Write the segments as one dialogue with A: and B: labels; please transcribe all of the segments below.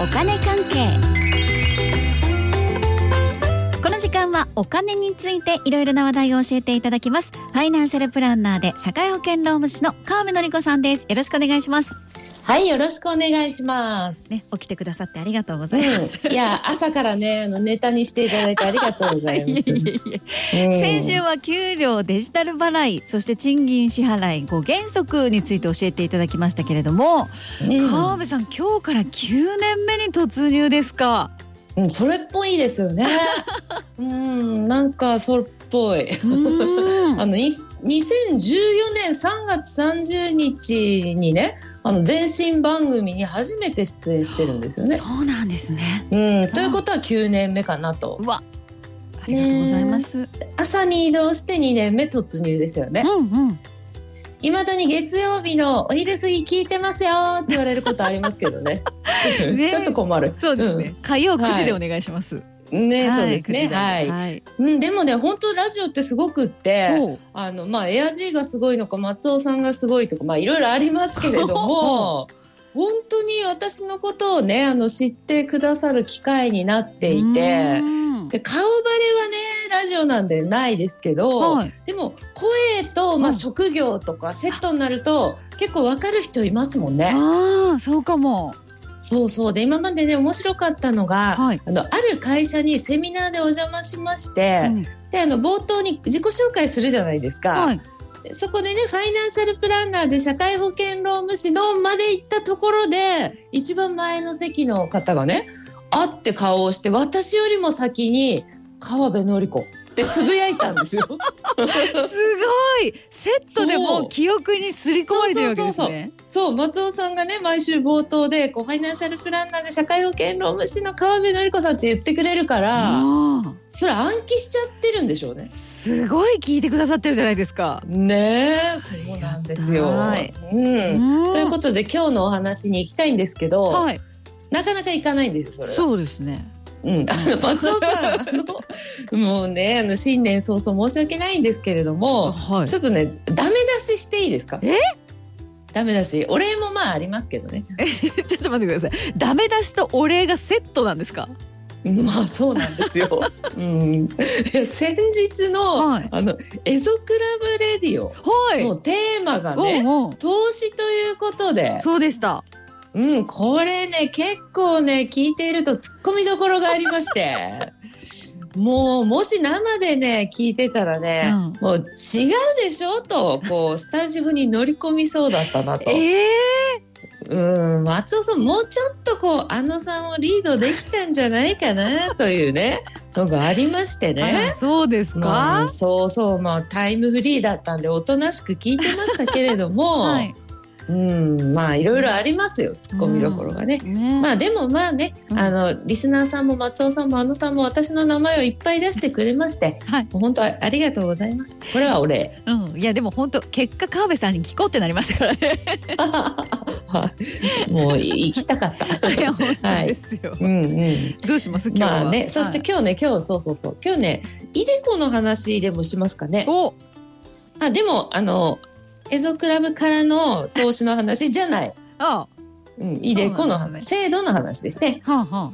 A: お金関係。この時間はお金についていろいろな話題を教えていただきます。ファイナンシャルプランナーで社会保険労務士の川辺典子さんです。よろしくお願いします。
B: はい、よろしくお願いします。
A: ね起きてくださってありがとうございます、
B: うん、いや、朝からね、あのネタにしていただいてありがとうございます。
A: いえいえいえ
B: うん
A: 先週は給料デジタル払いそして賃金支払い5原則について教えていただきましたけれども、
B: うん
A: 川辺さん今日から9年目に突入ですか？
B: うん、それっぽいですよね。うん、なんかそれっぽい。あのい2014年3月30日にね、あの前身番組に初めて出演してるんですよね。
A: そうなんですね
B: うん、ということは9年目かなと
A: う。わありがとうございます、
B: 朝に移動して2年目突入ですよね。
A: うんうん
B: いまだに月曜日のお昼過ぎ聞いてますよって言われることありますけどね。
A: ね
B: ちょっと困る。
A: そうですね、火曜9時でお願いします、
B: うん。ね、
A: はい
B: そうですね。
A: 9時台
B: はい。
A: はい、
B: うん、でもね、本当ラジオってすごくって。あの、まあ、エアジーがすごいのか、松尾さんがすごいとか、まあ、いろいろありますけれども。本当に私のことをね、あの、知ってくださる機会になっていて。
A: うん
B: で、顔バレはね、ラジオなんでないですけど。
A: はい
B: でも、声と、まあ、
A: うん
B: 職業とかセットになると、結構わかる人いますもんね。
A: ああそうかも
B: そうそう。で、今までね、面白かったのが。
A: はい、
B: あの、ある会社にセミナーでお邪魔しまして。
A: うん
B: で、あの、冒頭に自己紹介するじゃないですか。
A: はい
B: そこでね、ファイナンシャルプランナーで社会保険労務士のまで行ったところで、一番前の席の方がね、会って顔をして、私よりも先に、川辺典子ってつぶやいたんですよ。
A: すごいセットでもう記憶にすり込まれてるわけですね
B: そう、松尾さんがね、毎週冒頭で、こう、ファイナンシャルプランナーで社会保険労務士の川辺典子さんって言ってくれるから、
A: あ
B: それ暗記しちゃってるんでしょうね
A: ー。すごい聞いてくださってるじゃないですか
B: ねえ、そうなんですよ。
A: あり
B: うん。
A: うん
B: ということで、今日のお話に行きたいんですけど、
A: はい
B: なかなか行かないんですよ、それは。
A: そうですね
B: うん、あの松尾さん、あの、もうね、あの新年早々申し訳ないんですけれども。
A: はい。
B: ちょっとね、ダメ出ししていいですか？
A: え？
B: ダメ出し、お礼もまあありますけどね。
A: ちょっと待ってください。ダメ出しとお礼がセットなんですか？
B: まあ、そうなんですよ。うん、先日の、
A: はい。
B: あの、エゾクラブレディオ
A: はい。
B: のテーマがね。
A: おうおう。
B: 投資ということで、
A: そうでした
B: うん、これね、結構ね、聞いていると突っ込みどころがありまして。もう、もし生でね、聞いてたらね、
A: うん
B: もう違うでしょと、こう、スタジオに乗り込みそうだったなと。
A: ええ
B: うん、松尾さん、もうちょっとこう、あのさんをリードできたんじゃないかな、というね、のがありましてね。
A: あそうです
B: ま
A: か
B: あ、そうそう、まあ、タイムフリーだったんで、おとなしく聞いてましたけれども、
A: はい
B: うん、まあ、いろいろありますよ、ツッコミどころがね。
A: ね。
B: まあでもまあね、
A: うん。
B: あのリスナーさんも松尾さんもあのさんも私の名前をいっぱい出してくれまして、
A: はい。
B: もう本当あありがとうございます。これはお礼。
A: うん。いやでも本当結果川辺さんに聞こうってなりましたからね。
B: はい。もう行きたかった。
A: いや本当ですよ、
B: うんうん。
A: どうします？今日は。
B: まあね、そして今日ね、今日そうそうそう、今日ね、イデコの話でもしますかね。
A: お。
B: あ、でもあのエゾクラブからの投資の話じゃない。
A: あ
B: うん、イデコの話、
A: そうなんです
B: 制度の話ですね。
A: はあは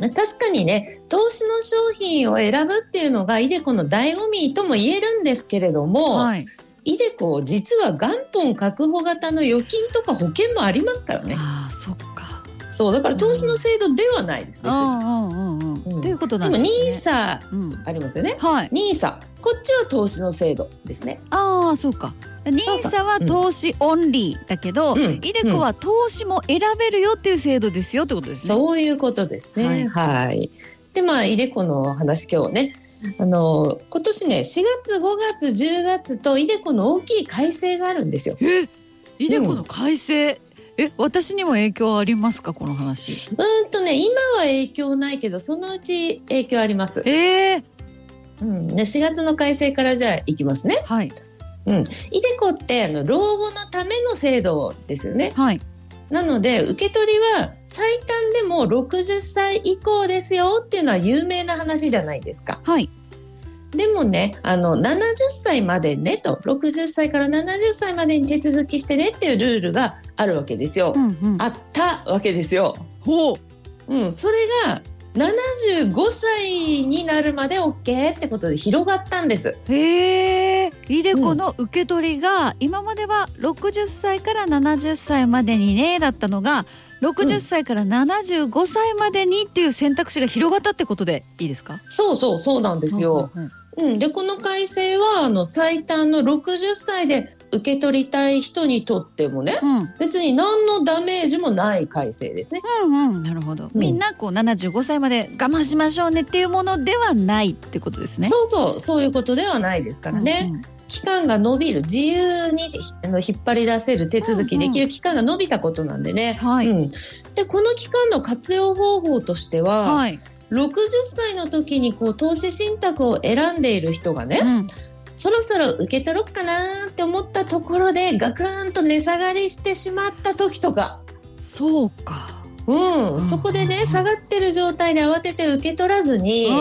B: 確かにね投資の商品を選ぶっていうのがイデコの醍醐味とも言えるんですけれど
A: あ
B: も、
A: はい。
B: イデコ実は元本確保型の預金とか保険もありますからね。
A: ああそっか。
B: そうだから投資の制度ではないです別に。
A: うんうんうんうん。
B: うん。
A: っていうこと
B: でも
A: なんですね。
B: NISA
A: うん。
B: ありますよね。
A: はい。
B: NISA こっちは投資の制度ですね。
A: ああそうかニ
B: そうか。
A: ーサは投資オンリーだけど、
B: うん。
A: イデコは投資も選べるよっていう制度ですよってことですね。
B: そういうことですね。はい。でまあイデコの話今日ね。あの今年ね4月5月10月とイデコの大きい改正があるんですよ。
A: え？イデコの改正、え私にも影響ありますか？この話。
B: うーんとね今は影響ないけどそのうち影響あります。
A: えー、
B: うん、ね4月の改正からじゃあいきますね。
A: はい
B: イデコってあの老後のための制度ですよね。
A: はい
B: なので受け取りは最短でも60歳以降ですよっていうのは有名な話じゃないですか。
A: はい
B: でもねあの70歳までねと60歳から70歳までに手続きしてねっていうルールがあるわけですよ。
A: うんうん
B: あったわけですよ。
A: ほう
B: うん、それが75歳になるまで OK ってことで広がったんです。
A: へえイデコの受け取りが今までは60歳から70歳までにねだったのが60歳から75歳までにっていう選択肢が広がったってことでいいですか？
B: そうそうそうなんですよ。
A: うんうん
B: うん、でこの改正はあの最短の60歳で受け取りたい人にとってもね
A: うん。
B: 別に何のダメージもない改正ですね。
A: うんうん。なるほど、みんなこう75歳まで我慢しましょうねっていうものではないってことですね。
B: そうそう。そういうことではないですからね。
A: うんうん。
B: 期間が伸びる自由にあの引っ張り出せる手続きできる期間が伸びたことなんでね。
A: はい。
B: うん、でこの期間の活用方法としては、
A: はい、
B: 60歳の時にこう投資信託を選んでいる人がね、
A: うん。
B: そろそろ受け取ろうかなって思ったところでガクンと値下がりしてしまった時とか、
A: そうか。
B: うん。
A: うん。
B: そこでね下がってる状態で慌てて受け取らずに、
A: うん。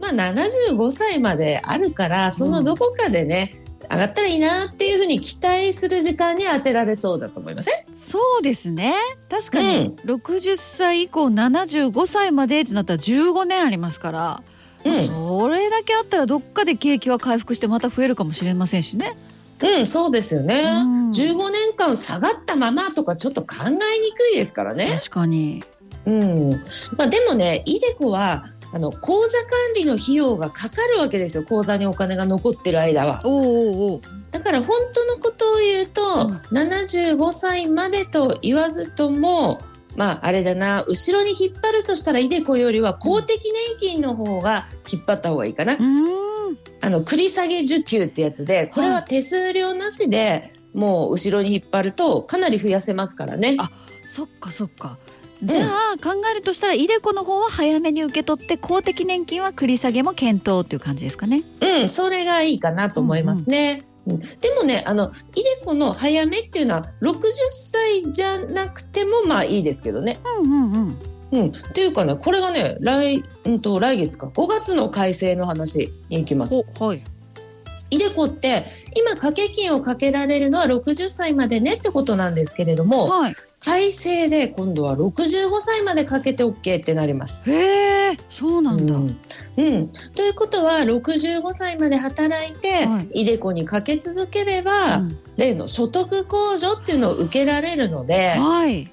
B: まあ、75歳まであるからそのどこかでね、上がったらいいなっていうふうに期待する時間に当てられそうだと思いません？
A: そうですね確かに60歳以降75歳までってなったら15年ありますから、
B: うん
A: それだけあったらどっかで景気は回復してまた増えるかもしれませんしね。
B: うん、そうですよね。
A: うん
B: 15年間下がったままとかちょっと考えにくいですからね。
A: 確かに。
B: うん。まあでもね、イデコはあの口座管理の費用がかかるわけですよ。口座にお金が残ってる間は。
A: おうおう
B: だから本当のことを言うと、
A: うん
B: 75歳までと言わずとも、まああれだな、後ろに引っ張るとしたらイデコよりは公的年金の方が引っ張った方がいいかな。
A: うーん
B: あの繰り下げ受給ってやつで、これは手数料なしで、もう後ろに引っ張るとかなり増やせますからね。
A: あそっかそっか。じゃあ、考えるとしたらイデコの方は早めに受け取って公的年金は繰り下げも検討っていう感じですかね。
B: うん、それがいいかなと思いますね。うんでもね、あの、イデコの早めっていうのは60歳じゃなくてもまあいいですけどね。
A: うんうんうん。
B: うん。っていうかね、これがね、来、うんと、来月か、5月の改正の話に行きます。
A: おはい。
B: イデコって、今掛け金をかけられるのは60歳までねってことなんですけれども、
A: はい。
B: 改正で今度は65歳までかけて OK ってなります。
A: へえそうなんだ。
B: うんうん、ということは65歳まで働いて、
A: はい
B: イデコにかけ続ければ、
A: うん
B: 例の所得控除っていうのを受けられるので
A: はい。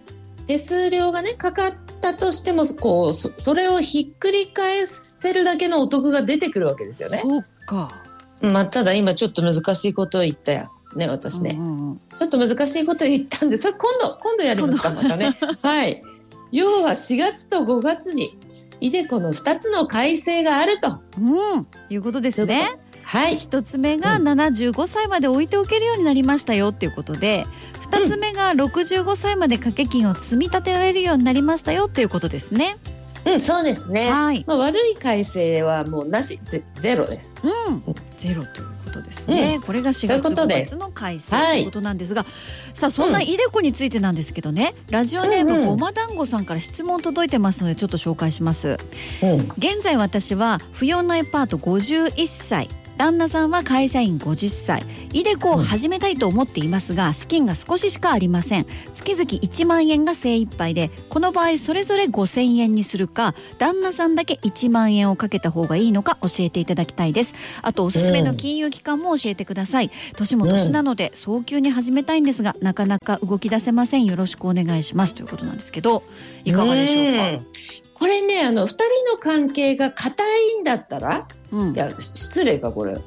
B: 手数料がねかかったとしてもこうそそれをひっくり返せるだけのお得が出てくるわけですよね。
A: そうか。
B: まあ、ただ今ちょっと難しいことを言ったよ。ね、私ね、
A: うんうんうん
B: ちょっと難しいこと言ったんで、それ今度、今度やりますか、またね。はい。要は4月と5月に、イデコの2つの改正があると。
A: うん、いうことですね。
B: はい。
A: 一つ目が
B: うん
A: 75歳まで置いておけるようになりましたよっていうことで、二つ目が65歳まで掛け金を積み立てられるようになりましたよっていうことですね。
B: うん、そうですね。
A: はい。
B: まあ、悪い改正はもうなし、ゼゼロです。
A: うん、ゼロということですね。これが4
B: そういう
A: 月5
B: ことです
A: 月の改正ということなんですが、さあそんなイデコについてなんですけどね、ラジオネーム
B: うんうん
A: ごま団子さんから質問届いてますのでちょっと紹介します。
B: うん。
A: 現在私は扶養内パート51歳旦那さんは会社員50歳。イデコを始めたいと思っていますが資金が少ししかありません。月々1万円が精一杯でこの場合それぞれ5000円にするか旦那さんだけ1万円をかけた方がいいのか教えていただきたいです。あとおすすめの金融機関も教えてください。年も年なので早急に始めたいんですがなかなか動き出せません。よろしくお願いします。ということなんですけどいかがでしょうか？
B: ん。これね、あの、二人の関係が固いんだったら、
A: うん。
B: いや、失礼か、これ。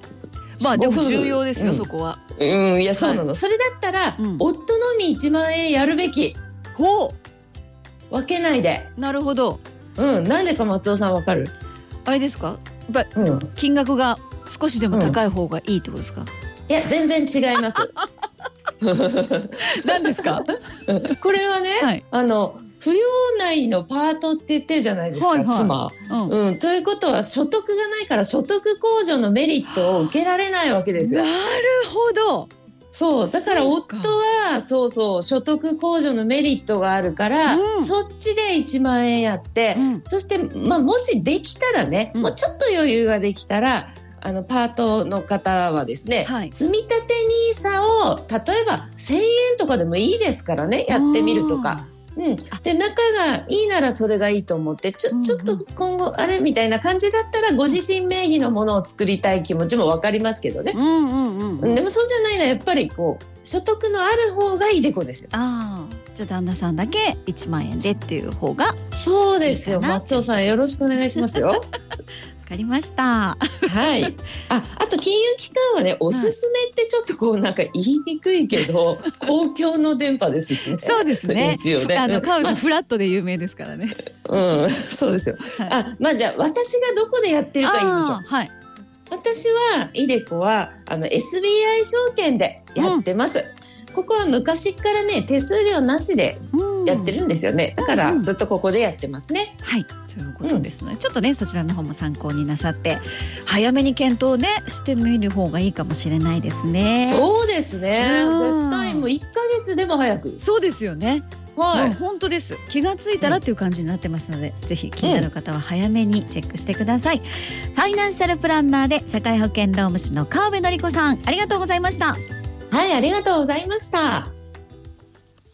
A: まあでも重要ですよ、
B: うん。
A: そこは。
B: うん、いや、そうなの。それだったら、
A: うん。
B: 夫のみ1万円やるべき。
A: ほ
B: 分けないで。
A: うなるほど。
B: うん、なんでか松尾さんわかる？
A: あれですか？やっぱ
B: うん。
A: 金額が少しでも高い方がいいってことですか、
B: いや、全然違います。
A: 何ですか？
B: これはね、
A: はい。
B: あの、扶養内のパートって言ってるじゃないですか、
A: はいはい。
B: 妻。
A: うん。
B: うん、ということは所得がないから所得控除のメリットを受けられないわけですよ。
A: な。るほど。
B: そうだから夫はそうそう所得控除のメリットがあるから、
A: うん。
B: そっちで1万円やって、
A: うん。
B: そして、まあ、もしできたらね、
A: うん。
B: もうちょっと余裕ができたらあのパートの方はですね、
A: はい。
B: 積み立て NISA を例えば1,000円とかでもいいですからねやってみるとか。うん、で仲がいいならそれがいいと思ってちょ,、ちょっと今後あれみたいな感じだったらご自身名義のものを作りたい気持ちも分かりますけどね、
A: うんうんうん、
B: でもそうじゃないのはやっぱりこう所得のある方がいいでこですよ。
A: ああ。じゃあ旦那さんだけ1万円でっていう方が
B: そうですよ。松尾さんよろしくお願いしますよ。
A: わかりました。
B: はい。あ、あと金融機関はね、おすすめってちょっとこうなんか言いにくいけど、公共の電波ですしね。
A: そうですね。
B: 一応ね。
A: あの川内さんフラットで有名ですからね。
B: うん、そうですよ。
A: はい
B: あ、まあじゃあ私がどこでやってるか言いましょう
A: はい。
B: 私はイデコはあの SBI 証券でやってます。ここは昔からね手数料なしで
A: うん
B: やってるんですよね。だから
A: うん
B: ずっとここでやってますね。
A: はい。ということですので、ちょっとねそちらの方も参考になさって早めに検討ねしてみる方がいいかもしれないですね。
B: そうですね。
A: うん
B: 絶対もう一ヶ月でも早く。
A: そうですよね。
B: はい。
A: 本当です。気がついたらっていう感じになってますので、ぜひ気になる方は早めにチェックしてください。ファイナンシャルプランナーで社会保険労務士の川辺典子さん、ありがとうございました。
B: はい、ありがとうございました。